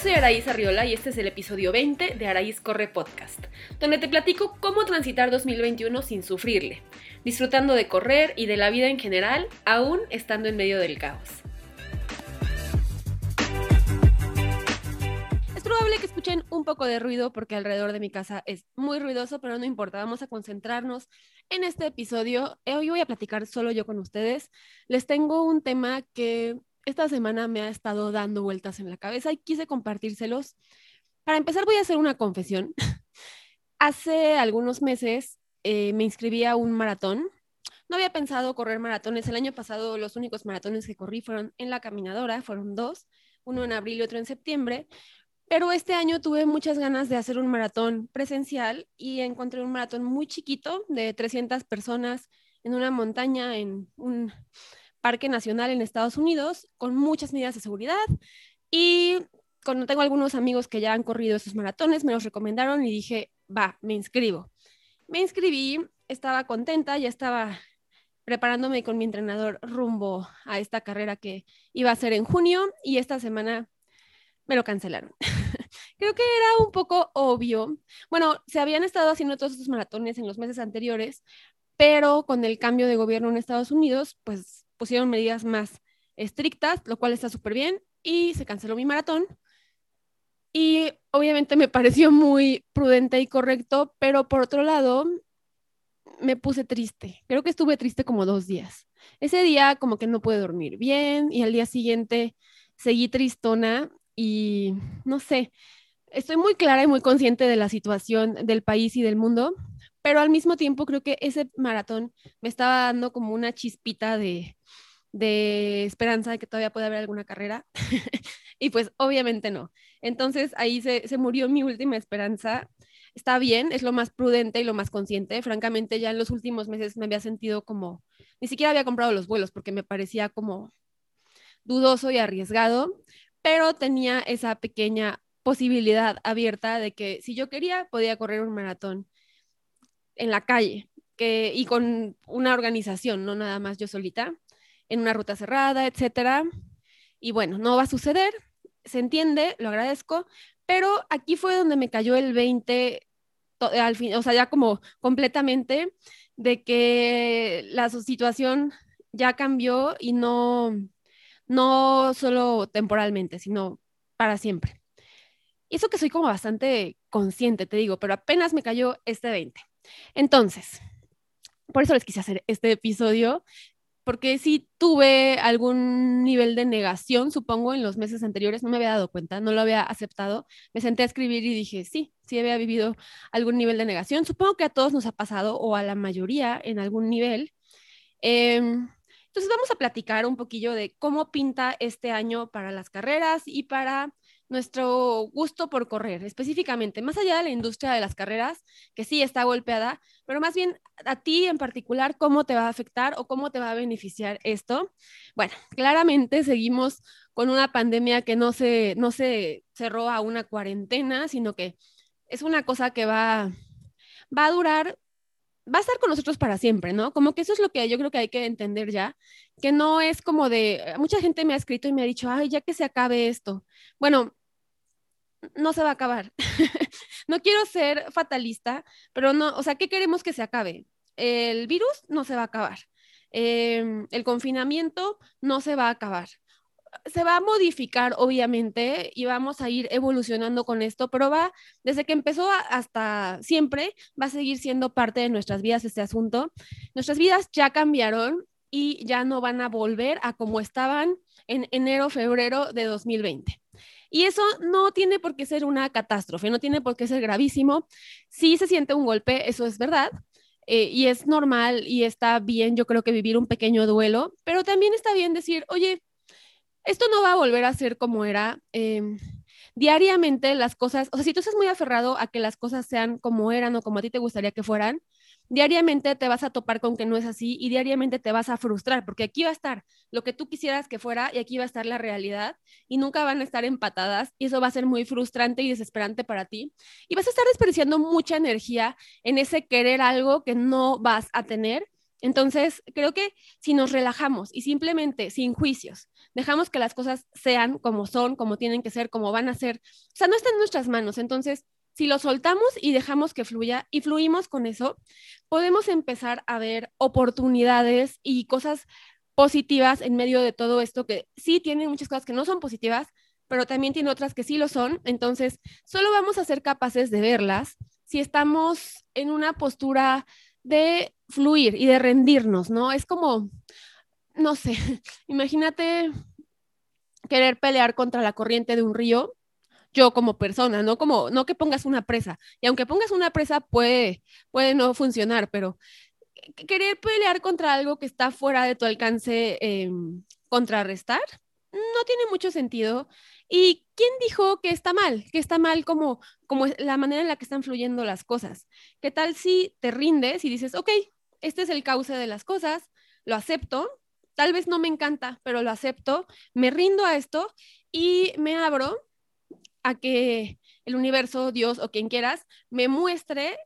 soy Araíz Arriola y este es el episodio 20 de Araíz Corre Podcast, donde te platico cómo transitar 2021 sin sufrirle, disfrutando de correr y de la vida en general, aún estando en medio del caos. Es probable que escuchen un poco de ruido porque alrededor de mi casa es muy ruidoso, pero no importa, vamos a concentrarnos en este episodio. Hoy voy a platicar solo yo con ustedes. Les tengo un tema que esta semana me ha estado dando vueltas en la cabeza y quise compartírselos. Para empezar, voy a hacer una confesión. Hace algunos meses eh, me inscribí a un maratón. No había pensado correr maratones. El año pasado los únicos maratones que corrí fueron en la caminadora, fueron dos, uno en abril y otro en septiembre. Pero este año tuve muchas ganas de hacer un maratón presencial y encontré un maratón muy chiquito de 300 personas en una montaña, en un Parque Nacional en Estados Unidos, con muchas medidas de seguridad. Y cuando tengo algunos amigos que ya han corrido esos maratones, me los recomendaron y dije, va, me inscribo. Me inscribí, estaba contenta, ya estaba preparándome con mi entrenador rumbo a esta carrera que iba a ser en junio y esta semana me lo cancelaron. Creo que era un poco obvio. Bueno, se habían estado haciendo todos estos maratones en los meses anteriores, pero con el cambio de gobierno en Estados Unidos, pues pusieron medidas más estrictas, lo cual está súper bien, y se canceló mi maratón. Y obviamente me pareció muy prudente y correcto, pero por otro lado, me puse triste. Creo que estuve triste como dos días. Ese día como que no pude dormir bien y al día siguiente seguí tristona y no sé, estoy muy clara y muy consciente de la situación del país y del mundo, pero al mismo tiempo creo que ese maratón me estaba dando como una chispita de, esperanza de que todavía puede haber alguna carrera. y pues obviamente no. Entonces ahí se, se, murió mi última esperanza. Está bien, es lo más prudente y lo más consciente. Francamente, ya en los últimos meses me había sentido como, ni siquiera había comprado los vuelos porque me parecía como dudoso y arriesgado, pero tenía esa pequeña posibilidad abierta de que si yo quería, podía correr un maratón en la calle que, y con una organización, no nada más yo solita, en una ruta cerrada, etcétera. Y bueno, no va a suceder, se entiende, lo agradezco, pero aquí fue donde me cayó el 20 al fin, o sea, ya como completamente de que la situación ya cambió y no, no solo temporalmente, sino para siempre. Y eso que soy como bastante consciente, te digo, pero apenas me cayó este 20. Entonces, por eso les quise hacer este episodio, porque sí tuve algún nivel de negación, supongo, en los meses anteriores, no me había dado cuenta, no lo había aceptado, me senté a escribir y dije, sí, sí había vivido algún nivel de negación, supongo que a todos nos ha pasado, o a la mayoría en algún nivel. Em, entonces vamos a platicar un poquillo de cómo pinta este año para las carreras y para nuestro gusto por correr, específicamente, más allá de la industria de las carreras, que sí está golpeada, pero más bien a ti en particular, ¿cómo te va a afectar o cómo te va a beneficiar esto? Bueno, claramente seguimos con una pandemia que no se, no se cerró a una cuarentena, sino que es una cosa que va, va a durar va a estar con nosotros para siempre, ¿no? Como que eso es lo que yo creo que hay que entender ya, que no es como de, mucha gente me ha escrito y me ha dicho, ay, ya que se acabe esto. Bueno, no se va a acabar. no quiero ser fatalista, pero no, o sea, ¿qué queremos que se acabe? El virus no se va a acabar. Em, el confinamiento no se va a acabar. Se va a modificar, obviamente, y vamos a ir evolucionando con esto, pero va, desde que empezó hasta siempre, va a seguir siendo parte de nuestras vidas este asunto. Nuestras vidas ya cambiaron y ya no van a volver a como estaban en enero, febrero de 2020. Y eso no tiene por qué ser una catástrofe, no tiene por qué ser gravísimo. Si se siente un golpe, eso es verdad. Eh, y es normal y está bien, yo creo que vivir un pequeño duelo, pero también está bien decir, oye, esto no va a volver a ser como era. Em, diariamente las cosas, o sea, si tú estás muy aferrado a que las cosas sean como eran o como a ti te gustaría que fueran, diariamente te vas a topar con que no es así y diariamente te vas a frustrar, porque aquí va a estar lo que tú quisieras que fuera y aquí va a estar la realidad y nunca van a estar empatadas y eso va a ser muy frustrante y desesperante para ti. Y vas a estar desperdiciando mucha energía en ese querer algo que no vas a tener Entonces, creo que si nos relajamos y simplemente sin juicios, dejamos que las cosas sean como son, como tienen que ser, como van a ser, o sea, no está en nuestras manos. Entonces, si lo soltamos y dejamos que fluya y fluimos con eso, podemos empezar a ver oportunidades y cosas positivas en medio de todo esto que sí tienen muchas cosas que no son positivas, pero también tiene otras que sí lo son. Entonces, solo vamos a ser capaces de verlas si estamos en una postura de fluir y de rendirnos, ¿no? Es como, no sé, imagínate querer pelear contra la corriente de un río, yo como persona, no como, no que pongas una presa, y aunque pongas una presa puede, puede no funcionar, pero querer pelear contra algo que está fuera de tu alcance, em, contrarrestar, no tiene mucho sentido. ¿Y quién dijo que está mal? Que está mal como, como la manera en la que están fluyendo las cosas. ¿Qué tal si te rindes y dices, ok, este es el cauce de las cosas, lo acepto, tal vez no me encanta, pero lo acepto, me rindo a esto y me abro a que el universo, Dios o quien quieras, me muestre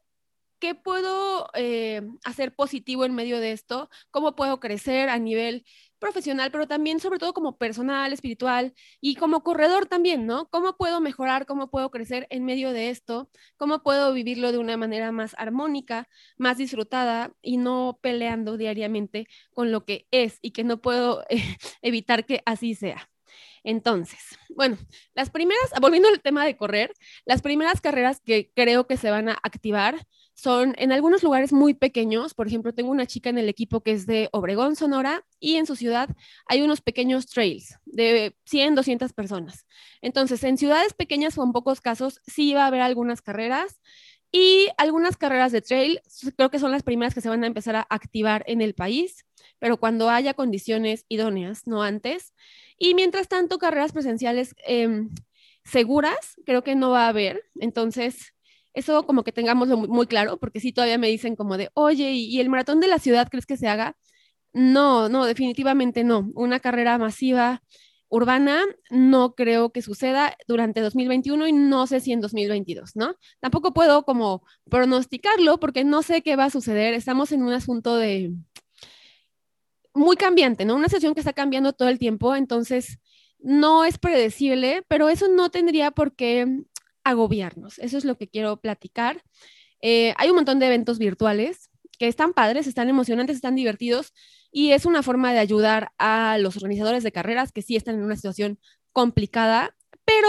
qué puedo eh, hacer positivo en medio de esto, cómo puedo crecer a nivel profesional, pero también sobre todo como personal, espiritual y como corredor también, ¿no? ¿Cómo puedo mejorar, cómo puedo crecer en medio de esto? ¿Cómo puedo vivirlo de una manera más armónica, más disfrutada y no peleando diariamente con lo que es y que no puedo evitar que así sea? Entonces, bueno, las primeras, volviendo al tema de correr, las primeras carreras que creo que se van a activar son en algunos lugares muy pequeños. Por ejemplo, tengo una chica en el equipo que es de Obregón, Sonora, y en su ciudad hay unos pequeños trails de 100, 200 personas. Entonces, en ciudades pequeñas o en pocos casos, sí va a haber algunas carreras. Y algunas carreras de trail, creo que son las primeras que se van a empezar a activar en el país, pero cuando haya condiciones idóneas, no antes. Y mientras tanto, carreras presenciales em, seguras, creo que no va a haber. Entonces, eso como que tengamos muy, claro, porque sí todavía me dicen como de, oye, ¿y, el maratón de la ciudad crees que se haga? No, no, definitivamente no. Una carrera masiva urbana no creo que suceda durante 2021 y no sé si en 2022, ¿no? Tampoco puedo como pronosticarlo porque no sé qué va a suceder. Estamos en un asunto de muy cambiante, ¿no? Una sesión que está cambiando todo el tiempo, entonces no es predecible, pero eso no tendría por qué agobiarnos. Eso es lo que quiero platicar. Eh, hay un montón de eventos virtuales que están padres, están emocionantes, están divertidos y es una forma de ayudar a los organizadores de carreras que sí están en una situación complicada, pero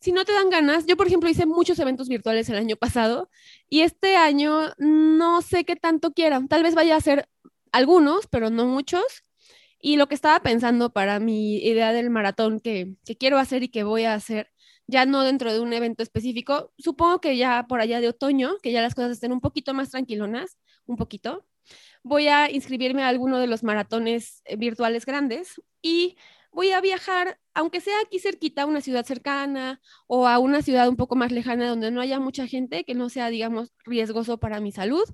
si no te dan ganas, yo por ejemplo hice muchos eventos virtuales el año pasado y este año no sé qué tanto quiera, tal vez vaya a ser algunos, pero no muchos. Y lo que estaba pensando para mi idea del maratón que, que quiero hacer y que voy a hacer ya no dentro de un evento específico. Supongo que ya por allá de otoño, que ya las cosas estén un poquito más tranquilonas, un poquito. Voy a inscribirme a alguno de los maratones eh, virtuales grandes y voy a viajar, aunque sea aquí cerquita, a una ciudad cercana o a una ciudad un poco más lejana donde no haya mucha gente, que no sea, digamos, riesgoso para mi salud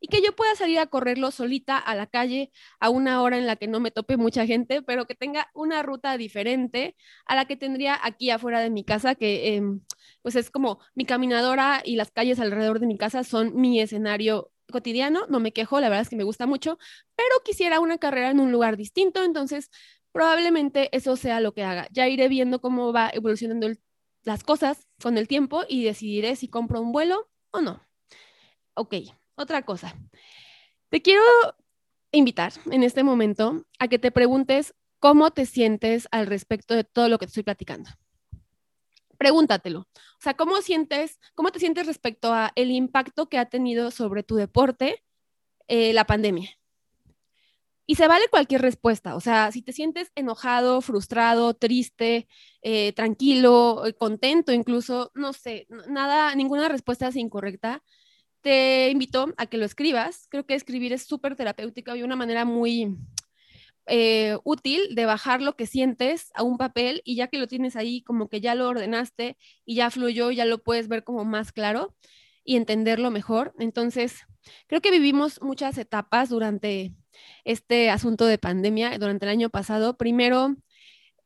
y que yo pueda salir a correrlo solita a la calle a una hora en la que no me tope mucha gente, pero que tenga una ruta diferente a la que tendría aquí afuera de mi casa, que em, pues es como mi caminadora y las calles alrededor de mi casa son mi escenario cotidiano, no me quejo, la verdad es que me gusta mucho, pero quisiera una carrera en un lugar distinto, entonces probablemente eso sea lo que haga. Ya iré viendo cómo va evolucionando las cosas con el tiempo y decidiré si compro un vuelo o no. Ok, otra cosa. Te quiero invitar en este momento a que te preguntes cómo te sientes al respecto de todo lo que te estoy platicando. Pregúntatelo. O sea, ¿cómo sientes, cómo te sientes respecto a el impacto que ha tenido sobre tu deporte eh, la pandemia? Y se vale cualquier respuesta, o sea, si te sientes enojado, frustrado, triste, eh, tranquilo, contento incluso, no sé, nada, ninguna respuesta es incorrecta te invito a que lo escribas. Creo que escribir es súper terapéutico y una manera muy eh, útil de bajar lo que sientes a un papel y ya que lo tienes ahí, como que ya lo ordenaste y ya fluyó, ya lo puedes ver como más claro y entenderlo mejor. Entonces, creo que vivimos muchas etapas durante este asunto de pandemia, durante el año pasado. Primero,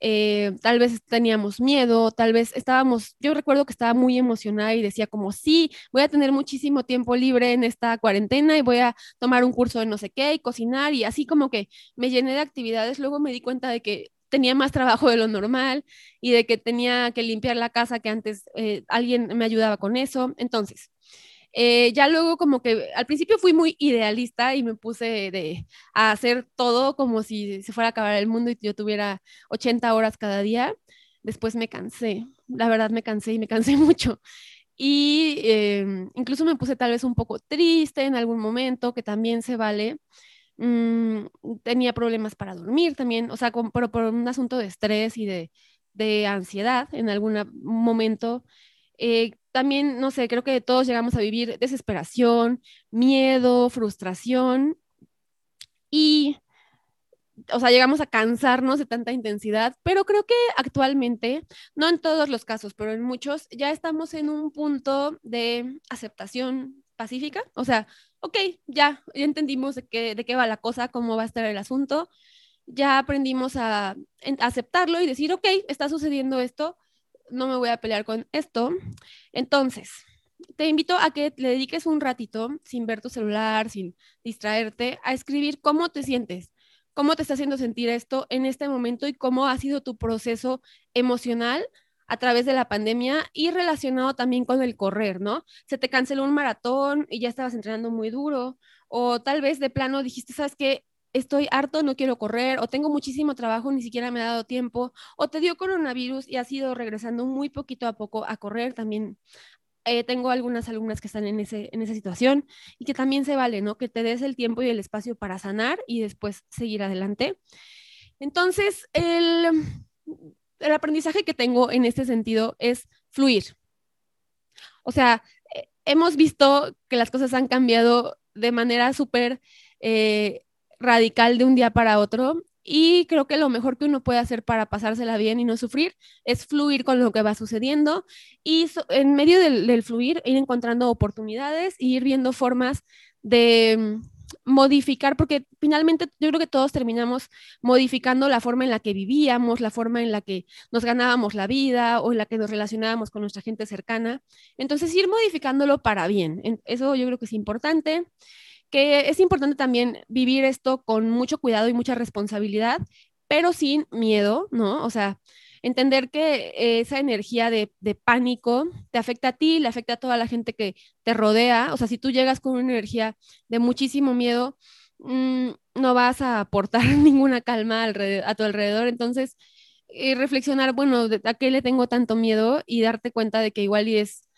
eh, tal vez teníamos miedo, tal vez estábamos, yo recuerdo que estaba muy emocionada y decía como, sí, voy a tener muchísimo tiempo libre en esta cuarentena y voy a tomar un curso de no sé qué y cocinar y así como que me llené de actividades, luego me di cuenta de que tenía más trabajo de lo normal y de que tenía que limpiar la casa que antes eh, alguien me ayudaba con eso. Entonces, eh, ya luego como que al principio fui muy idealista y me puse de, a hacer todo como si se fuera a acabar el mundo y yo tuviera 80 horas cada día. Después me cansé, la verdad me cansé y me cansé mucho. Y em, incluso me puse tal vez un poco triste en algún momento, que también se vale. Mm, tenía problemas para dormir también, o sea, pero por un asunto de estrés y de, de ansiedad en algún momento. Eh, también, no sé, creo que todos llegamos a vivir desesperación, miedo, frustración y, o sea, llegamos a cansarnos de tanta intensidad, pero creo que actualmente, no en todos los casos, pero en muchos, ya estamos en un punto de aceptación pacífica, o sea, ok, ya, entendimos de qué, de qué va la cosa, cómo va a estar el asunto, ya aprendimos a, a aceptarlo y decir, ok, está sucediendo esto, no me voy a pelear con esto. Entonces, te invito a que le dediques un ratito, sin ver tu celular, sin distraerte, a escribir cómo te sientes, cómo te está haciendo sentir esto en este momento y cómo ha sido tu proceso emocional a través de la pandemia y relacionado también con el correr, ¿no? Se te canceló un maratón y ya estabas entrenando muy duro, o tal vez de plano dijiste, ¿sabes qué? Estoy harto, no quiero correr, o tengo muchísimo trabajo, ni siquiera me ha dado tiempo, o te dio coronavirus y has ido regresando muy poquito a poco a correr. También eh, tengo algunas alumnas que están en, ese, en esa situación y que también se vale, ¿no? Que te des el tiempo y el espacio para sanar y después seguir adelante. Entonces, el, el aprendizaje que tengo en este sentido es fluir. O sea, eh, hemos visto que las cosas han cambiado de manera súper eh, radical de un día para otro y creo que lo mejor que uno puede hacer para pasársela bien y no sufrir es fluir con lo que va sucediendo y en medio del, fluir ir encontrando oportunidades y ir viendo formas de mm, modificar, porque finalmente yo creo que todos terminamos modificando la forma en la que vivíamos, la forma en la que nos ganábamos la vida o en la que nos relacionábamos con nuestra gente cercana. Entonces, ir modificándolo para bien. Eso yo creo que es importante que es importante también vivir esto con mucho cuidado y mucha responsabilidad, pero sin miedo, ¿no? O sea, entender que esa energía de, pánico te afecta a ti, le afecta a toda la gente que te rodea. O sea, si tú llegas con una energía de muchísimo miedo, mm, no vas a aportar ninguna calma a tu alrededor. Entonces, y reflexionar, bueno, ¿a qué le tengo tanto miedo? Y darte cuenta de que igual y es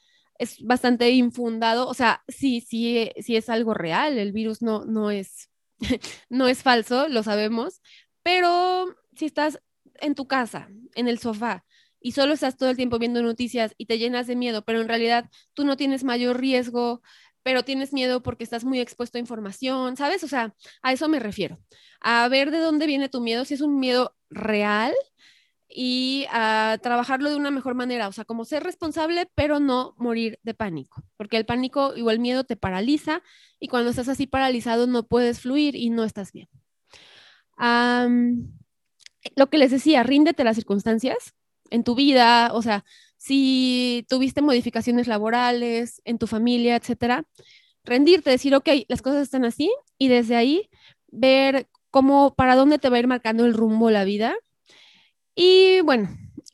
es bastante infundado, o sea, sí, sí, sí es algo real, el virus no, no, es, no es falso, lo sabemos, pero si estás en tu casa, en el sofá, y solo estás todo el tiempo viendo noticias y te llenas de miedo, pero en realidad tú no tienes mayor riesgo, pero tienes miedo porque estás muy expuesto a información, ¿sabes? O sea, a eso me refiero. A ver de dónde viene tu miedo, si es un miedo real y a trabajarlo de una mejor manera, o sea, como ser responsable, pero no morir de pánico, porque el pánico o el miedo te paraliza y cuando estás así paralizado no puedes fluir y no estás bien. lo que les decía, ríndete las circunstancias en tu vida, o sea, si tuviste modificaciones laborales en tu familia, etcétera, rendirte, decir, ok, las cosas están así y desde ahí ver cómo, para dónde te va a ir marcando el rumbo la vida y bueno,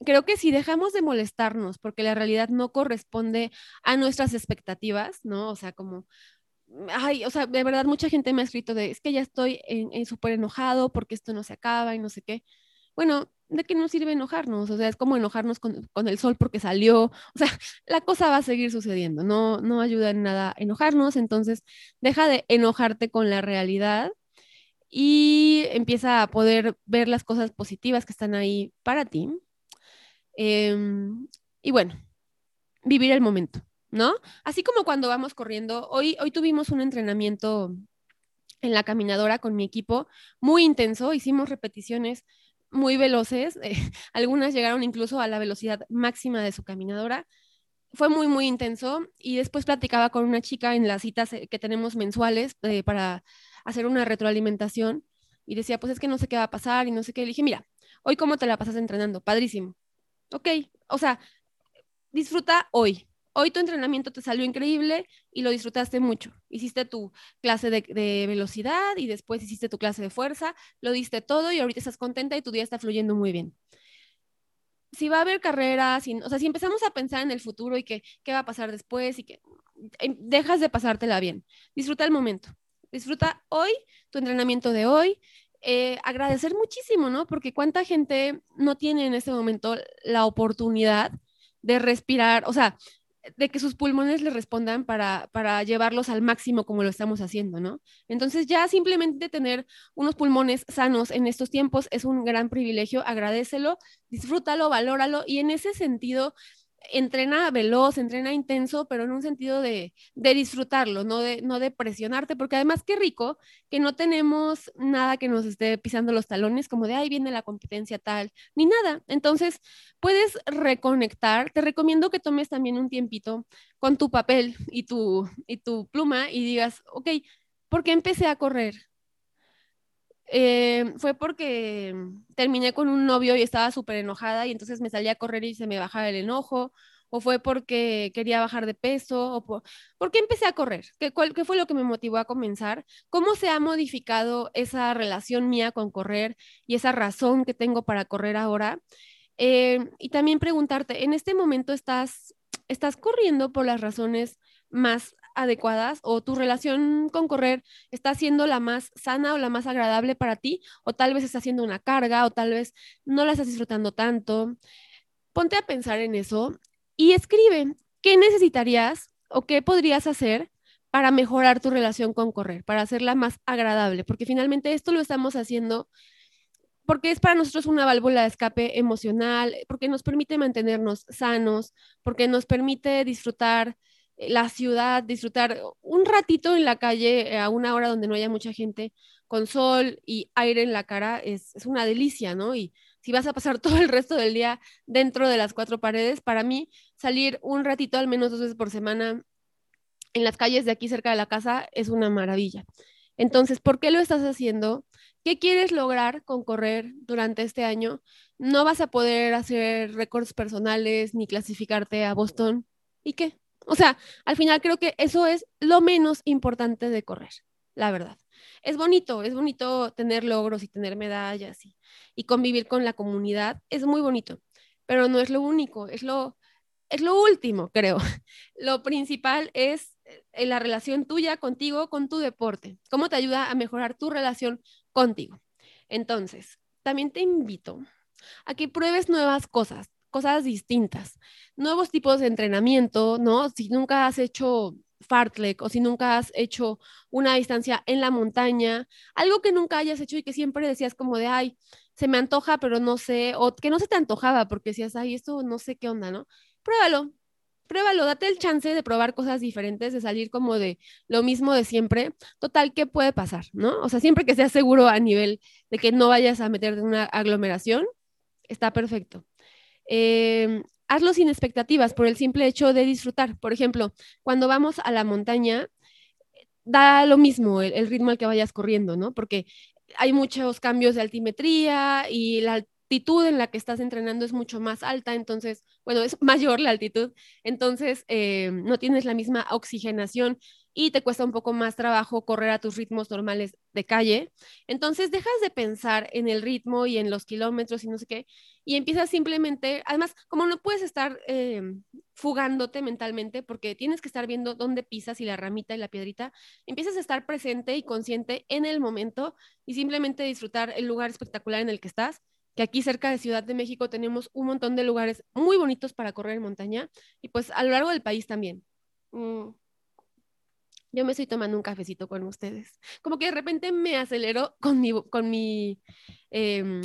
creo que si dejamos de molestarnos porque la realidad no corresponde a nuestras expectativas, ¿no? O sea, como, ay, o sea, de verdad mucha gente me ha escrito de, es que ya estoy en, súper enojado porque esto no se acaba y no sé qué. Bueno, ¿de qué nos sirve enojarnos? O sea, es como enojarnos con, con, el sol porque salió. O sea, la cosa va a seguir sucediendo. No, no ayuda en nada enojarnos. Entonces, deja de enojarte con la realidad y empieza a poder ver las cosas positivas que están ahí para ti. Em, y bueno, vivir el momento, ¿no? Así como cuando vamos corriendo, hoy, hoy tuvimos un entrenamiento en la caminadora con mi equipo muy intenso, hicimos repeticiones muy veloces, algunas llegaron incluso a la velocidad máxima de su caminadora. Fue muy, muy intenso y después platicaba con una chica en las citas que tenemos mensuales eh, para hacer una retroalimentación y decía, pues es que no sé qué va a pasar y no sé qué. Le dije, mira, Hoy, ¿cómo te la pasas entrenando? Padrísimo. Ok, o sea, disfruta hoy. Hoy tu entrenamiento te salió increíble y lo disfrutaste mucho. Hiciste tu clase de, velocidad y después hiciste tu clase de fuerza, lo diste todo y ahorita estás contenta y tu día está fluyendo muy bien si va a haber carreras, o sea, si empezamos a pensar en el futuro y que, qué va a pasar después y que em, dejas de pasártela bien, disfruta el momento, disfruta hoy, tu entrenamiento de hoy, eh, agradecer muchísimo, ¿no? Porque cuánta gente no tiene en este momento la oportunidad de respirar, o sea, de que sus pulmones le respondan para, para llevarlos al máximo como lo estamos haciendo, ¿no? Entonces ya simplemente tener unos pulmones sanos en estos tiempos es un gran privilegio, agradecelo, disfrútalo, valóralo y en ese sentido entrena veloz, entrena intenso, pero en un sentido de, disfrutarlo, no de, no de presionarte, porque además qué rico que no tenemos nada que nos esté pisando los talones, como de ahí viene la competencia tal, ni nada. Entonces, puedes reconectar. Te recomiendo que tomes también un tiempito con tu papel y tu, y tu pluma y digas, ok, ¿por qué empecé a correr? Eh, fue porque terminé con un novio y estaba súper enojada y entonces me salí a correr y se me bajaba el enojo, o fue porque quería bajar de peso, o por, qué empecé a correr, ¿Qué, ¿Qué fue lo que me motivó a comenzar? ¿Cómo se ha modificado esa relación mía con correr y esa razón que tengo para correr ahora? Eh, y también preguntarte, ¿en este momento estás, estás corriendo por las razones más adecuadas o tu relación con correr está siendo la más sana o la más agradable para ti o tal vez está siendo una carga o tal vez no la estás disfrutando tanto. Ponte a pensar en eso y escribe qué necesitarías o qué podrías hacer para mejorar tu relación con correr, para hacerla más agradable, porque finalmente esto lo estamos haciendo porque es para nosotros una válvula de escape emocional, porque nos permite mantenernos sanos, porque nos permite disfrutar la ciudad, disfrutar un ratito en la calle eh, a una hora donde no haya mucha gente, con sol y aire en la cara, es, una delicia, ¿no? Y si vas a pasar todo el resto del día dentro de las cuatro paredes, para mí salir un ratito, al menos dos veces por semana, en las calles de aquí cerca de la casa es una maravilla. Entonces, ¿por qué lo estás haciendo? ¿Qué quieres lograr con correr durante este año? No vas a poder hacer récords personales ni clasificarte a Boston. ¿Y qué? O sea, al final creo que eso es lo menos importante de correr, la verdad. Es bonito, es bonito tener logros y tener medallas y, convivir con la comunidad, es muy bonito, pero no es lo único, es lo, es lo último, creo. Lo principal es eh, la relación tuya contigo, con tu deporte, cómo te ayuda a mejorar tu relación contigo. Entonces, también te invito a que pruebes nuevas cosas cosas distintas, nuevos tipos de entrenamiento, ¿no? Si nunca has hecho fartlek o si nunca has hecho una distancia en la montaña, algo que nunca hayas hecho y que siempre decías como de, ay, se me antoja, pero no sé, o que no se te antojaba porque decías, ay, esto no sé qué onda, ¿no? Pruébalo, pruébalo, date el chance de probar cosas diferentes, de salir como de lo mismo de siempre. Total, ¿qué puede pasar, no? O sea, siempre que seas seguro a nivel de que no vayas a meterte en una aglomeración, está perfecto. Em, hazlo sin expectativas por el simple hecho de disfrutar. Por ejemplo, cuando vamos a la montaña, da lo mismo el, ritmo al que vayas corriendo, ¿no? Porque hay muchos cambios de altimetría y la altitud en la que estás entrenando es mucho más alta, entonces, bueno, es mayor la altitud, entonces eh, no tienes la misma oxigenación y te cuesta un poco más trabajo correr a tus ritmos normales de calle. Entonces dejas de pensar en el ritmo y en los kilómetros y no sé qué, y empiezas simplemente, además, como no puedes estar eh, fugándote mentalmente porque tienes que estar viendo dónde pisas y la ramita y la piedrita, empiezas a estar presente y consciente en el momento y simplemente disfrutar el lugar espectacular en el que estás que aquí cerca de Ciudad de México tenemos un montón de lugares muy bonitos para correr en montaña y pues a lo largo del país también. Mm. Yo me estoy tomando un cafecito con ustedes. Como que de repente me acelero con mi, con mi em,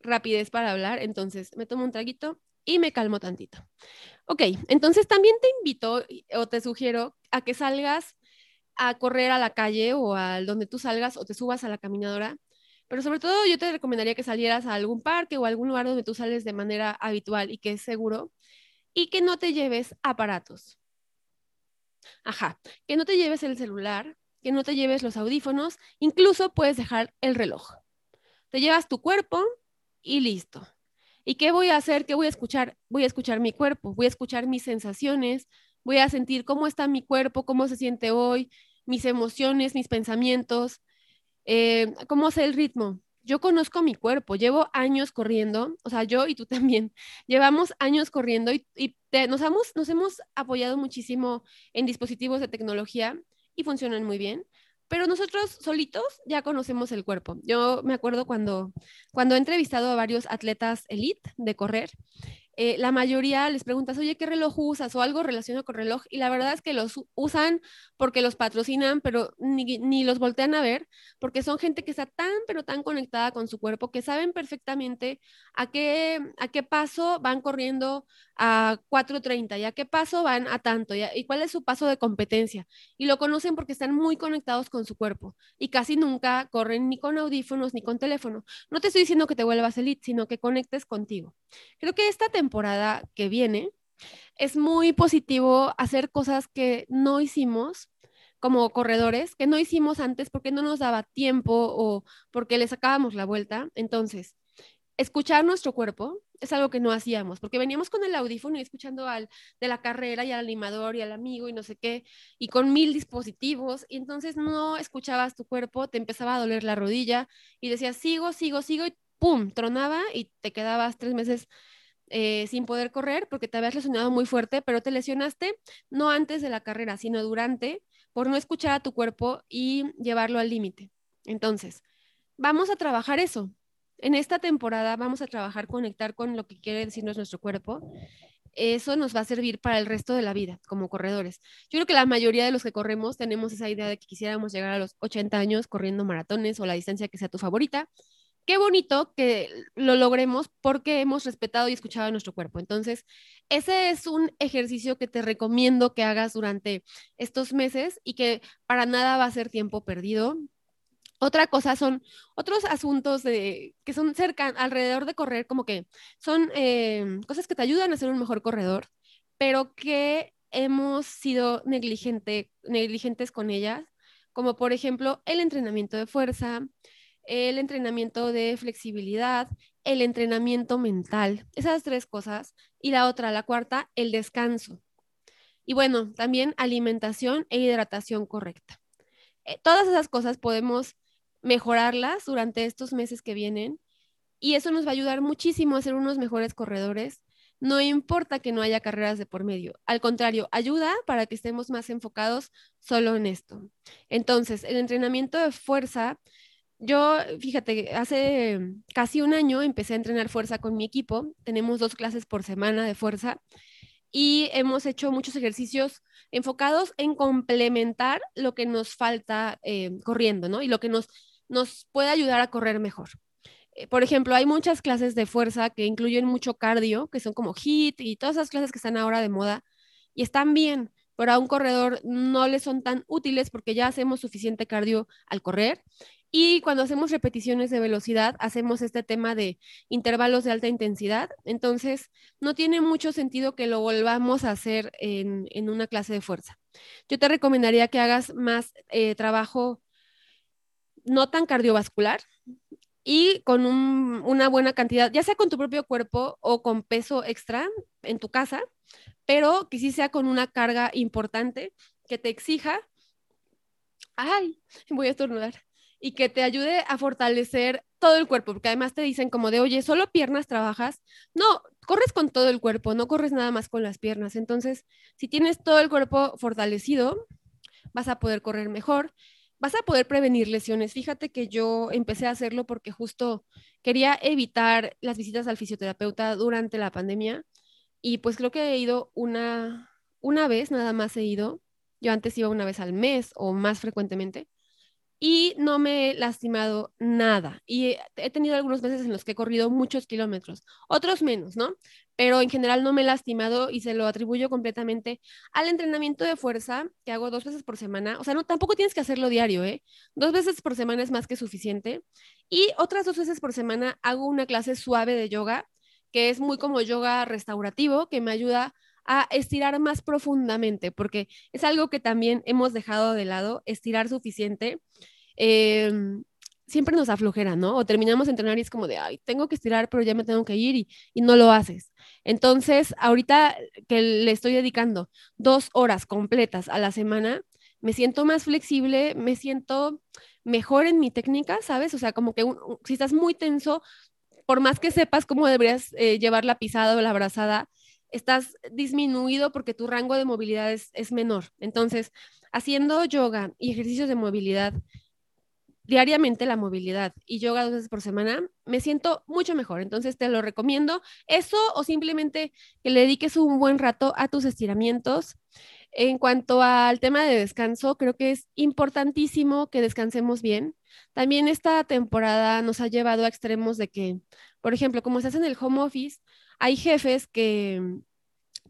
rapidez para hablar, entonces me tomo un traguito y me calmo tantito. Ok, entonces también te invito o te sugiero a que salgas a correr a la calle o al donde tú salgas o te subas a la caminadora pero sobre todo yo te recomendaría que salieras a algún parque o algún lugar donde tú sales de manera habitual y que es seguro y que no te lleves aparatos. Ajá, que no te lleves el celular, que no te lleves los audífonos, incluso puedes dejar el reloj. Te llevas tu cuerpo y listo. ¿Y qué voy a hacer? ¿Qué voy a escuchar? Voy a escuchar mi cuerpo, voy a escuchar mis sensaciones, voy a sentir cómo está mi cuerpo, cómo se siente hoy, mis emociones, mis pensamientos, eh, cómo es el ritmo. Yo conozco mi cuerpo, llevo años corriendo, o sea, yo y tú también, llevamos años corriendo y, nos, hemos, apoyado muchísimo en dispositivos de tecnología y funcionan muy bien pero nosotros solitos ya conocemos el cuerpo. Yo me acuerdo cuando, cuando he entrevistado a varios atletas elite de correr eh, la mayoría les preguntas, oye, ¿qué reloj usas? O algo relacionado con reloj. Y la verdad es que los usan porque los patrocinan, pero ni, los voltean a ver, porque son gente que está tan, pero tan conectada con su cuerpo que saben perfectamente a qué, a qué paso van corriendo a 4.30 y a qué paso van a tanto y, cuál es su paso de competencia. Y lo conocen porque están muy conectados con su cuerpo y casi nunca corren ni con audífonos ni con teléfono. No te estoy diciendo que te vuelvas elite, sino que conectes contigo. Creo que esta temporada que viene es muy positivo hacer cosas que no hicimos como corredores, que no hicimos antes porque no nos daba tiempo o porque le sacábamos la vuelta. Entonces, escuchar nuestro cuerpo es algo que no hacíamos, porque veníamos con el audífono y escuchando al de la carrera y al animador y al amigo y no sé qué, y con mil dispositivos, y entonces no escuchabas tu cuerpo, te empezaba a doler la rodilla y decías, sigo, sigo, sigo, y ¡pum! tronaba y te quedabas tres meses eh, sin poder correr porque te habías lesionado muy fuerte, pero te lesionaste no antes de la carrera, sino durante, por no escuchar a tu cuerpo y llevarlo al límite. Entonces, vamos a trabajar eso, en esta temporada vamos a trabajar, conectar con lo que quiere decirnos nuestro cuerpo. Eso nos va a servir para el resto de la vida como corredores. Yo creo que la mayoría de los que corremos tenemos esa idea de que quisiéramos llegar a los 80 años corriendo maratones o la distancia que sea tu favorita. Qué bonito que lo logremos porque hemos respetado y escuchado a nuestro cuerpo. Entonces, ese es un ejercicio que te recomiendo que hagas durante estos meses y que para nada va a ser tiempo perdido. Otra cosa son otros asuntos que son cerca, alrededor de correr, como que son em, cosas que te ayudan a ser un mejor corredor, pero que hemos sido negligente, negligentes con ellas, como por ejemplo el entrenamiento de fuerza, el entrenamiento de flexibilidad, el entrenamiento mental, esas tres cosas. Y la otra, la cuarta, el descanso. Y bueno, también alimentación e hidratación correcta. Eh, todas esas cosas podemos mejorarlas durante estos meses que vienen y eso nos va a ayudar muchísimo a ser unos mejores corredores. No importa que no haya carreras de por medio, al contrario, ayuda para que estemos más enfocados solo en esto. Entonces, el entrenamiento de fuerza, yo, fíjate, hace casi un año empecé a entrenar fuerza con mi equipo, tenemos dos clases por semana de fuerza y hemos hecho muchos ejercicios enfocados en complementar lo que nos falta eh, corriendo, ¿no? Y lo que nos nos puede ayudar a correr mejor. Eh, por ejemplo, hay muchas clases de fuerza que incluyen mucho cardio, que son como HIT y todas esas clases que están ahora de moda y están bien, pero a un corredor no le son tan útiles porque ya hacemos suficiente cardio al correr. Y cuando hacemos repeticiones de velocidad, hacemos este tema de intervalos de alta intensidad. Entonces, no tiene mucho sentido que lo volvamos a hacer en, una clase de fuerza. Yo te recomendaría que hagas más eh, trabajo no tan cardiovascular y con una buena cantidad, ya sea con tu propio cuerpo o con peso extra en tu casa, pero que sí sea con una carga importante que te exija, ay, voy a estornudar, y que te ayude a fortalecer todo el cuerpo, porque además te dicen como de, oye, solo piernas trabajas. No, corres con todo el cuerpo, no corres nada más con las piernas. Entonces, si tienes todo el cuerpo fortalecido, vas a poder correr mejor vas a poder prevenir lesiones. Fíjate que yo empecé a hacerlo porque justo quería evitar las visitas al fisioterapeuta durante la pandemia y pues creo que he ido una, una vez, nada más he ido. Yo antes iba una vez al mes o más frecuentemente y no me he lastimado nada. Y he tenido algunos meses en los que he corrido muchos kilómetros, otros menos, ¿no? Pero en general no me he lastimado y se lo atribuyo completamente al entrenamiento de fuerza que hago dos veces por semana. O sea, no, tampoco tienes que hacerlo diario, ¿eh? Dos veces por semana es más que suficiente. Y otras dos veces por semana hago una clase suave de yoga, que es muy como yoga restaurativo, que me ayuda a estirar más profundamente, porque es algo que también hemos dejado de lado, estirar suficiente. Em, siempre nos aflojera, ¿no? O terminamos de entrenar y es como de, ay, tengo que estirar, pero ya me tengo que ir y, y no lo haces. Entonces, ahorita que le estoy dedicando dos horas completas a la semana, me siento más flexible, me siento mejor en mi técnica, ¿sabes? O sea, como que si estás muy tenso, por más que sepas cómo deberías eh, llevar la pisada o la abrazada, estás disminuido porque tu rango de movilidad es, es menor. Entonces, haciendo yoga y ejercicios de movilidad diariamente la movilidad y yoga dos veces por semana, me siento mucho mejor. Entonces te lo recomiendo. Eso o simplemente que le dediques un buen rato a tus estiramientos. En cuanto al tema de descanso, creo que es importantísimo que descansemos bien. También esta temporada nos ha llevado a extremos de que, por ejemplo, como estás en el home office, hay jefes que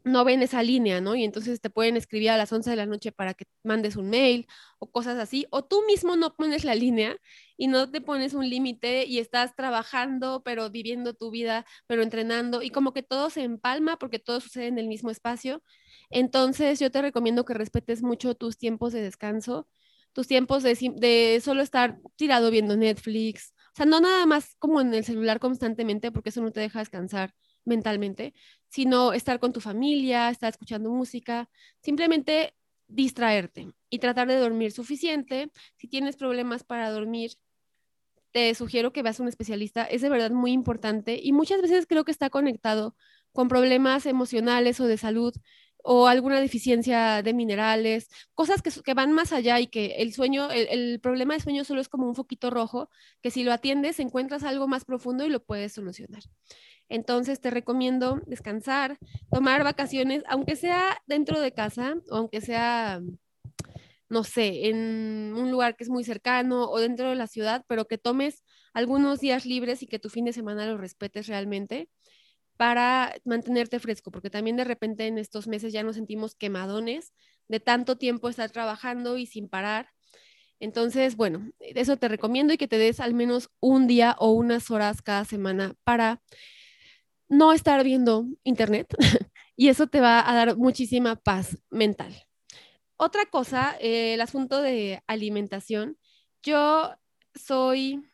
no ven esa línea, ¿no? Y entonces te pueden escribir a las 11 de la noche para que mandes un mail o cosas así, o tú mismo no pones la línea y no te pones un límite y estás trabajando, pero viviendo tu vida, pero entrenando y como que todo se empalma porque todo sucede en el mismo espacio. Entonces yo te recomiendo que respetes mucho tus tiempos de descanso, tus tiempos de, solo estar tirado viendo Netflix, o sea, no nada más como en el celular constantemente porque eso no te deja descansar mentalmente, sino estar con tu familia, estar escuchando música, simplemente distraerte y tratar de dormir suficiente. Si tienes problemas para dormir, te sugiero que veas a un especialista. Es de verdad muy importante y muchas veces creo que está conectado con problemas emocionales o de salud o alguna deficiencia de minerales, cosas que, van más allá y que el sueño, el, problema de sueño solo es como un foquito rojo, que si lo atiendes encuentras algo más profundo y lo puedes solucionar. Entonces te recomiendo descansar, tomar vacaciones, aunque sea dentro de casa o aunque sea, no sé, en un lugar que es muy cercano o dentro de la ciudad, pero que tomes algunos días libres y que tu fin de semana lo respetes realmente para mantenerte fresco, porque también de repente en estos meses ya nos sentimos quemadones de tanto tiempo estar trabajando y sin parar. Entonces, bueno, eso te recomiendo y que te des al menos un día o unas horas cada semana para no estar viendo internet y eso te va a dar muchísima paz mental. Otra cosa, eh, el asunto de alimentación. Yo soy,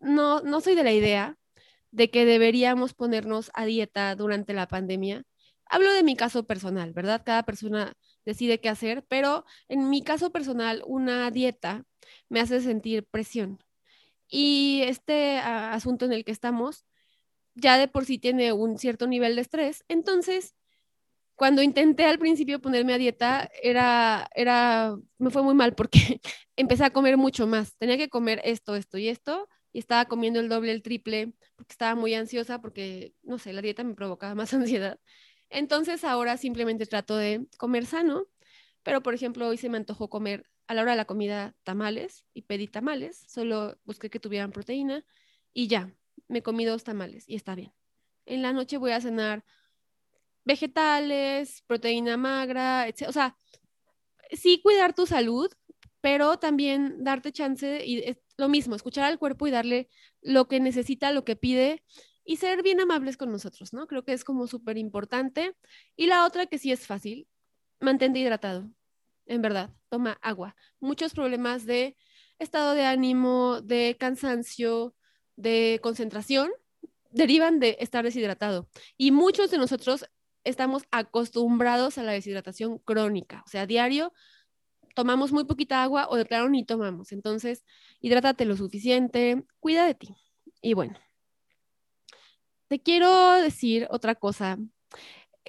no, no soy de la idea de que deberíamos ponernos a dieta durante la pandemia. Hablo de mi caso personal, ¿verdad? Cada persona decide qué hacer, pero en mi caso personal, una dieta me hace sentir presión. Y este asunto en el que estamos ya de por sí tiene un cierto nivel de estrés. Entonces, cuando intenté al principio ponerme a dieta, era, era, me fue muy mal porque empecé a comer mucho más. Tenía que comer esto, esto y esto, y estaba comiendo el doble, el triple, porque estaba muy ansiosa, porque, no sé, la dieta me provocaba más ansiedad. Entonces ahora simplemente trato de comer sano, pero por ejemplo hoy se me antojó comer a la hora de la comida tamales y pedí tamales, solo busqué que tuvieran proteína y ya, me comí dos tamales y está bien. En la noche voy a cenar vegetales, proteína magra, etc. O sea, sí cuidar tu salud, pero también darte chance y es lo mismo, escuchar al cuerpo y darle lo que necesita, lo que pide y ser bien amables con nosotros, ¿no? Creo que es como súper importante. Y la otra que sí es fácil, mantente hidratado, en verdad, toma agua. Muchos problemas de estado de ánimo, de cansancio, de concentración derivan de estar deshidratado. Y muchos de nosotros estamos acostumbrados a la deshidratación crónica, o sea, diario tomamos muy poquita agua o de claro ni tomamos. Entonces, hidrátate lo suficiente, cuida de ti. Y bueno, te quiero decir otra cosa.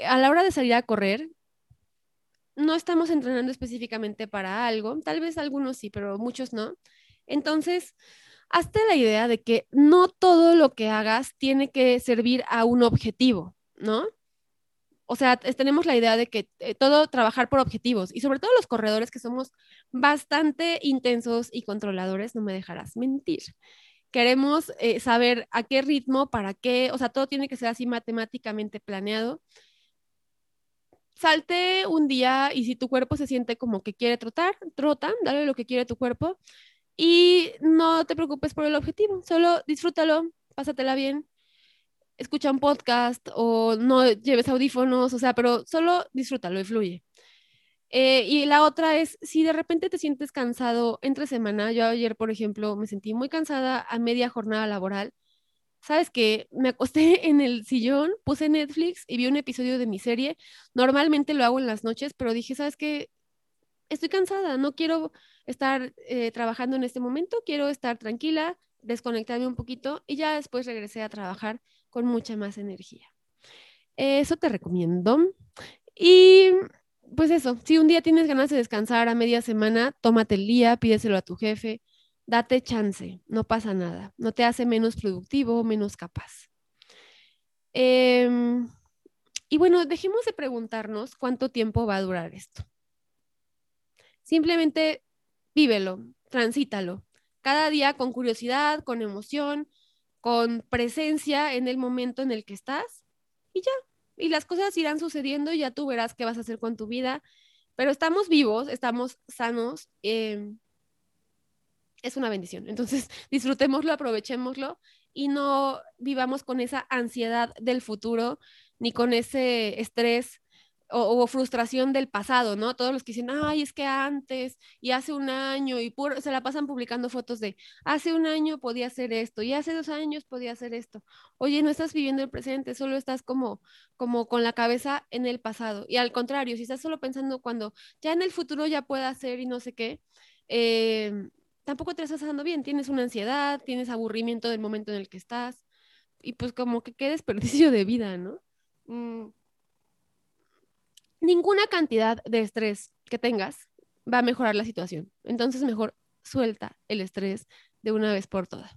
A la hora de salir a correr, no estamos entrenando específicamente para algo, tal vez algunos sí, pero muchos no. Entonces, hazte la idea de que no todo lo que hagas tiene que servir a un objetivo, ¿no? O sea, tenemos la idea de que eh, todo trabajar por objetivos y sobre todo los corredores que somos bastante intensos y controladores, no me dejarás mentir. Queremos eh, saber a qué ritmo, para qué, o sea, todo tiene que ser así matemáticamente planeado. Salte un día y si tu cuerpo se siente como que quiere trotar, trota, dale lo que quiere tu cuerpo y no te preocupes por el objetivo, solo disfrútalo, pásatela bien, escucha un podcast o no lleves audífonos, o sea, pero solo disfrútalo y fluye. Eh, y la otra es, si de repente te sientes cansado entre semana, yo ayer, por ejemplo, me sentí muy cansada a media jornada laboral, sabes que me acosté en el sillón, puse Netflix y vi un episodio de mi serie. Normalmente lo hago en las noches, pero dije, sabes que estoy cansada, no quiero estar eh, trabajando en este momento, quiero estar tranquila, desconectarme un poquito y ya después regresé a trabajar con mucha más energía. Eso te recomiendo. Y pues eso, si un día tienes ganas de descansar a media semana, tómate el día, pídeselo a tu jefe, date chance, no pasa nada, no te hace menos productivo, menos capaz. Em, y bueno, dejemos de preguntarnos cuánto tiempo va a durar esto. Simplemente vívelo, transítalo, cada día con curiosidad, con emoción, con presencia en el momento en el que estás y ya, y las cosas irán sucediendo y ya tú verás qué vas a hacer con tu vida. Pero estamos vivos, estamos sanos. Em, es una bendición. Entonces, disfrutémoslo, aprovechémoslo y no vivamos con esa ansiedad del futuro ni con ese estrés o, frustración del pasado, ¿no? Todos los que dicen, ay, es que antes y hace un año y se la pasan publicando fotos de, hace un año podía hacer esto y hace dos años podía hacer esto. Oye, no estás viviendo el presente, solo estás como, como con la cabeza en el pasado. Y al contrario, si estás solo pensando cuando ya en el futuro ya pueda hacer y no sé qué, eh, tampoco te estás pasando bien. Tienes una ansiedad, tienes aburrimiento del momento en el que estás y pues como que qué desperdicio de vida, ¿no? Mm, ninguna cantidad de estrés que tengas va a mejorar la situación. Entonces, mejor suelta el estrés de una vez por todas.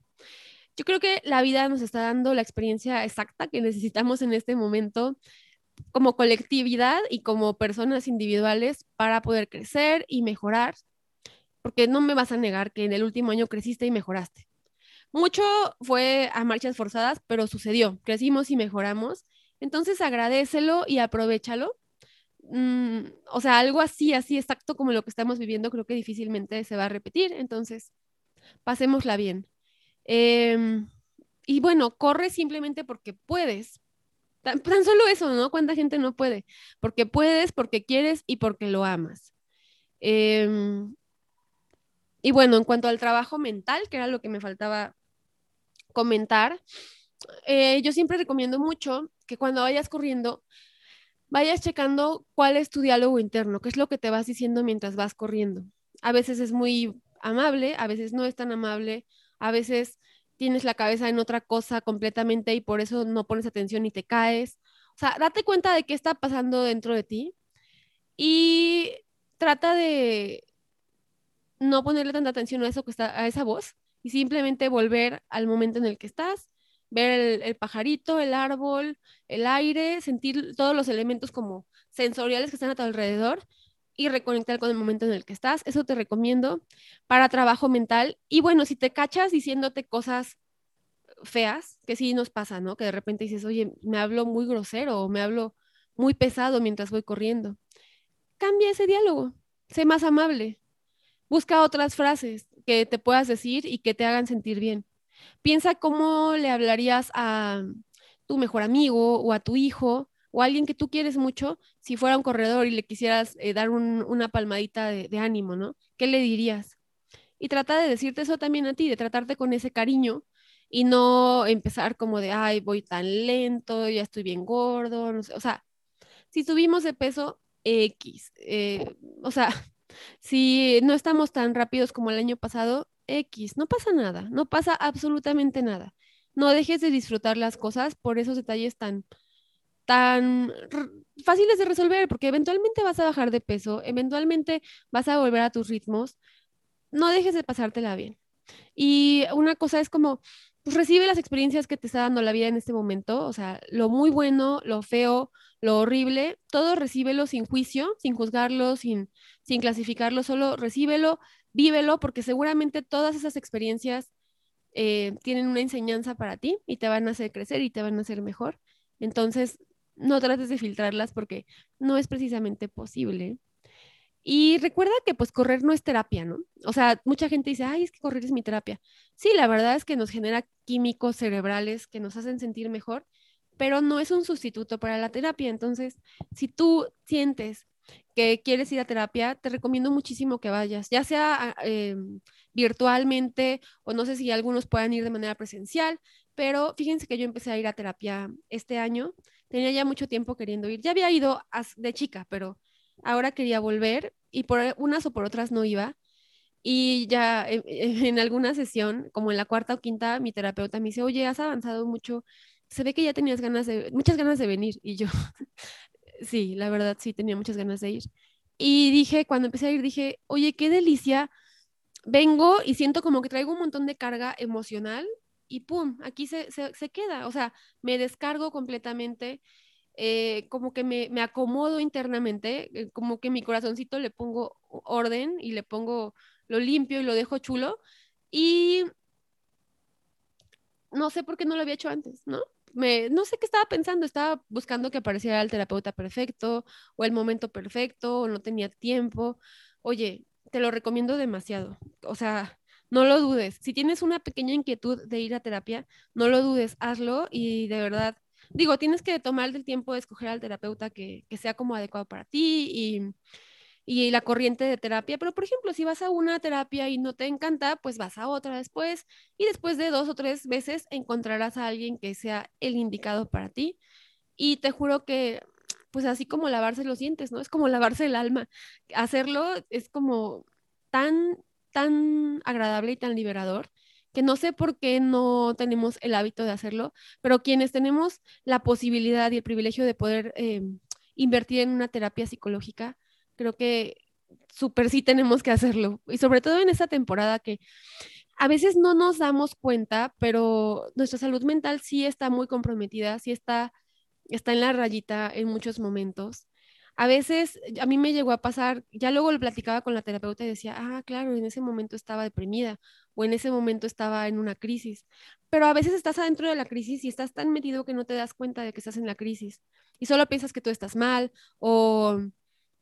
Yo creo que la vida nos está dando la experiencia exacta que necesitamos en este momento como colectividad y como personas individuales para poder crecer y mejorar, porque no me vas a negar que en el último año creciste y mejoraste. Mucho fue a marchas forzadas, pero sucedió, crecimos y mejoramos. Entonces agradecelo y aprovechalo Mm, o sea, algo así, así exacto como lo que estamos viviendo, creo que difícilmente se va a repetir. Entonces, pasémosla bien. Em, y bueno, corre simplemente porque puedes. Tan, solo eso, ¿no? ¿Cuánta gente no puede? Porque puedes, porque quieres y porque lo amas. Em, y bueno, en cuanto al trabajo mental, que era lo que me faltaba comentar, eh, yo siempre recomiendo mucho que cuando vayas corriendo, vayas checando cuál es tu diálogo interno, qué es lo que te vas diciendo mientras vas corriendo. A veces es muy amable, a veces no es tan amable, a veces tienes la cabeza en otra cosa completamente y por eso no pones atención y te caes. O sea, date cuenta de qué está pasando dentro de ti y trata de no ponerle tanta atención a eso que está a esa voz y simplemente volver al momento en el que estás ver el, pajarito, el árbol, el aire, sentir todos los elementos como sensoriales que están a tu alrededor y reconectar con el momento en el que estás. Eso te recomiendo para trabajo mental. Y bueno, si te cachas diciéndote cosas feas, que sí nos pasa, ¿no? Que de repente dices, oye, me hablo muy grosero o me hablo muy pesado mientras voy corriendo. Cambia ese diálogo, sé más amable. Busca otras frases que te puedas decir y que te hagan sentir bien. Piensa cómo le hablarías a tu mejor amigo o a tu hijo o a alguien que tú quieres mucho si fuera un corredor y le quisieras eh, dar una palmadita de, ánimo, ¿no? ¿Qué le dirías? Y trata de decirte eso también a ti, de tratarte con ese cariño y no empezar como de, ay, voy tan lento, ya estoy bien gordo, no sé. O sea, si subimos de peso X, eh, o sea, si no estamos tan rápidos como el año pasado, X, no pasa nada, no pasa absolutamente nada. No dejes de disfrutar las cosas por esos detalles tan, tan fáciles de resolver, porque eventualmente vas a bajar de peso, eventualmente vas a volver a tus ritmos. No dejes de pasártela bien. Y una cosa es como, pues recibe las experiencias que te está dando la vida en este momento, o sea, lo muy bueno, lo feo, lo horrible, todo recíbelo sin juicio, sin juzgarlo, sin, sin clasificarlo, solo recíbelo, vívelo, porque seguramente todas esas experiencias eh, tienen una enseñanza para ti y te van a hacer crecer y te van a hacer mejor. Entonces, no trates de filtrarlas porque no es precisamente posible. Y recuerda que pues correr no es terapia, ¿no? O sea, mucha gente dice, ay, es que correr es mi terapia. Sí, la verdad es que nos genera químicos cerebrales que nos hacen sentir mejor, pero no es un sustituto para la terapia. Entonces, si tú sientes que quieres ir a terapia, te recomiendo muchísimo que vayas, ya sea eh, virtualmente o no sé si algunos puedan ir de manera presencial, pero fíjense que yo empecé a ir a terapia este año, tenía ya mucho tiempo queriendo ir, ya había ido de chica, pero ahora quería volver y por unas o por otras no iba. Y ya en, en alguna sesión, como en la cuarta o quinta, mi terapeuta me dice, oye, has avanzado mucho, se ve que ya tenías ganas de, muchas ganas de venir. Y yo, sí, la verdad sí tenía muchas ganas de ir. Y dije, cuando empecé a ir, dije, oye, qué delicia, vengo y siento como que traigo un montón de carga emocional y pum, aquí se, queda, o sea, me descargo completamente, eh, como que me, me, acomodo internamente, eh, como que mi corazoncito le pongo orden y le pongo, lo limpio y lo dejo chulo y no sé por qué no lo había hecho antes, ¿no? No sé qué estaba pensando, estaba buscando que apareciera el terapeuta perfecto o el momento perfecto o no tenía tiempo. Oye, te lo recomiendo demasiado. O sea, no lo dudes. Si tienes una pequeña inquietud de ir a terapia, no lo dudes, hazlo y de verdad, digo, tienes que tomar el tiempo de escoger al terapeuta que, que sea como adecuado para ti y y la corriente de terapia, pero por ejemplo, si vas a una terapia y no te encanta, pues vas a otra después y después de dos o tres veces encontrarás a alguien que sea el indicado para ti. Y te juro que, pues así como lavarse los dientes, ¿no? Es como lavarse el alma. Hacerlo es como tan, tan agradable y tan liberador que no sé por qué no tenemos el hábito de hacerlo, pero quienes tenemos la posibilidad y el privilegio de poder eh, invertir en una terapia psicológica, creo que súper sí tenemos que hacerlo. Y sobre todo en esta temporada que a veces no nos damos cuenta, pero nuestra salud mental sí está muy comprometida, sí está, está en la rayita en muchos momentos. A veces a mí me llegó a pasar, ya luego lo platicaba con la terapeuta y decía, ah, claro, en ese momento estaba deprimida o en ese momento estaba en una crisis. Pero a veces estás adentro de la crisis y estás tan metido que no te das cuenta de que estás en la crisis y solo piensas que tú estás mal o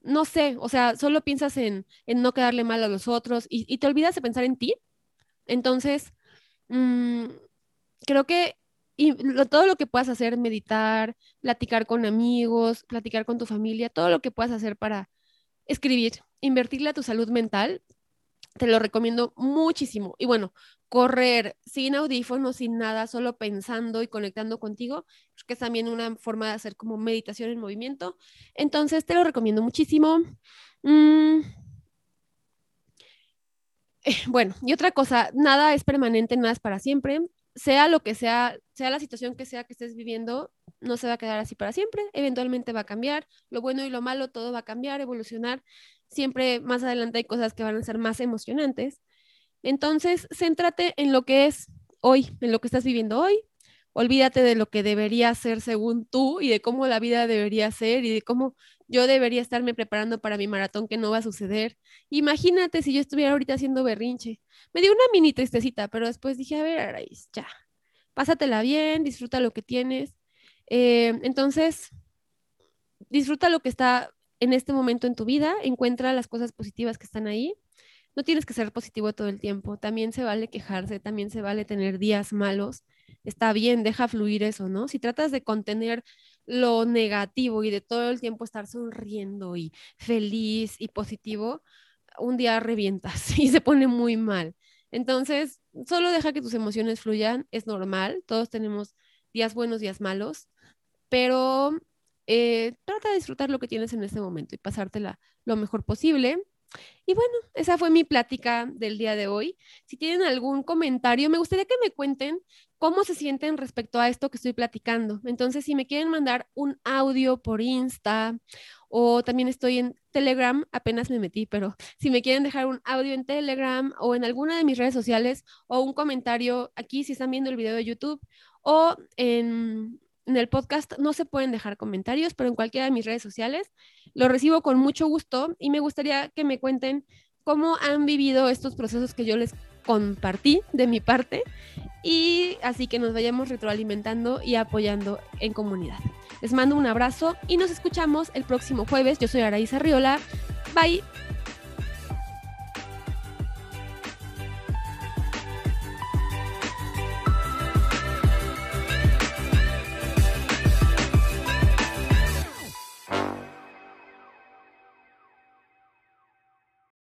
no sé, o sea, solo piensas en, no quedarle mal a los otros y, te olvidas de pensar en ti. Entonces, mm, creo que todo lo que puedas hacer, meditar, platicar con amigos, platicar con tu familia, todo lo que puedas hacer para escribir, invertirle a tu salud mental, te lo recomiendo muchísimo. Y bueno, correr sin audífonos, sin nada, solo pensando y conectando contigo, que es también una forma de hacer como meditación en movimiento. Entonces, te lo recomiendo muchísimo. Mm. Eh, bueno, y otra cosa, nada es permanente, nada es para siempre. Sea lo que sea, sea la situación que sea que estés viviendo, no se va a quedar así para siempre. Eventualmente va a cambiar. Lo bueno y lo malo, todo va a cambiar, evolucionar. Siempre más adelante hay cosas que van a ser más emocionantes. Entonces, céntrate en lo que es hoy, en lo que estás viviendo hoy. Olvídate de lo que debería ser según tú y de cómo la vida debería ser y de cómo yo debería estarme preparando para mi maratón que no va a suceder. Imagínate si yo estuviera ahorita haciendo berrinche. Me dio una mini tristecita, pero después dije, a ver, Araís, ya, pásatela bien, disfruta lo que tienes. Eh, entonces, disfruta lo que está en este momento en tu vida, encuentra las cosas positivas que están ahí no tienes que ser positivo todo el tiempo, también se vale quejarse, también se vale tener días malos, está bien, deja fluir eso, ¿no? Si tratas de contener lo negativo y de todo el tiempo estar sonriendo y feliz y positivo, un día revientas y se pone muy mal. Entonces, solo deja que tus emociones fluyan, es normal, todos tenemos días buenos, días malos, pero eh, trata de disfrutar lo que tienes en este momento y pasártela lo mejor posible. Y bueno, esa fue mi plática del día de hoy. Si tienen algún comentario, me gustaría que me cuenten cómo se sienten respecto a esto que estoy platicando. Entonces, si me quieren mandar un audio por Insta o también estoy en Telegram, apenas me metí, pero si me quieren dejar un audio en Telegram o en alguna de mis redes sociales o un comentario aquí si están viendo el video de YouTube o en en el podcast no se pueden dejar comentarios, pero en cualquiera de mis redes sociales lo recibo con mucho gusto y me gustaría que me cuenten cómo han vivido estos procesos que yo les compartí de mi parte y así que nos vayamos retroalimentando y apoyando en comunidad. Les mando un abrazo y nos escuchamos el próximo jueves. Yo soy Araísa Riola. Bye.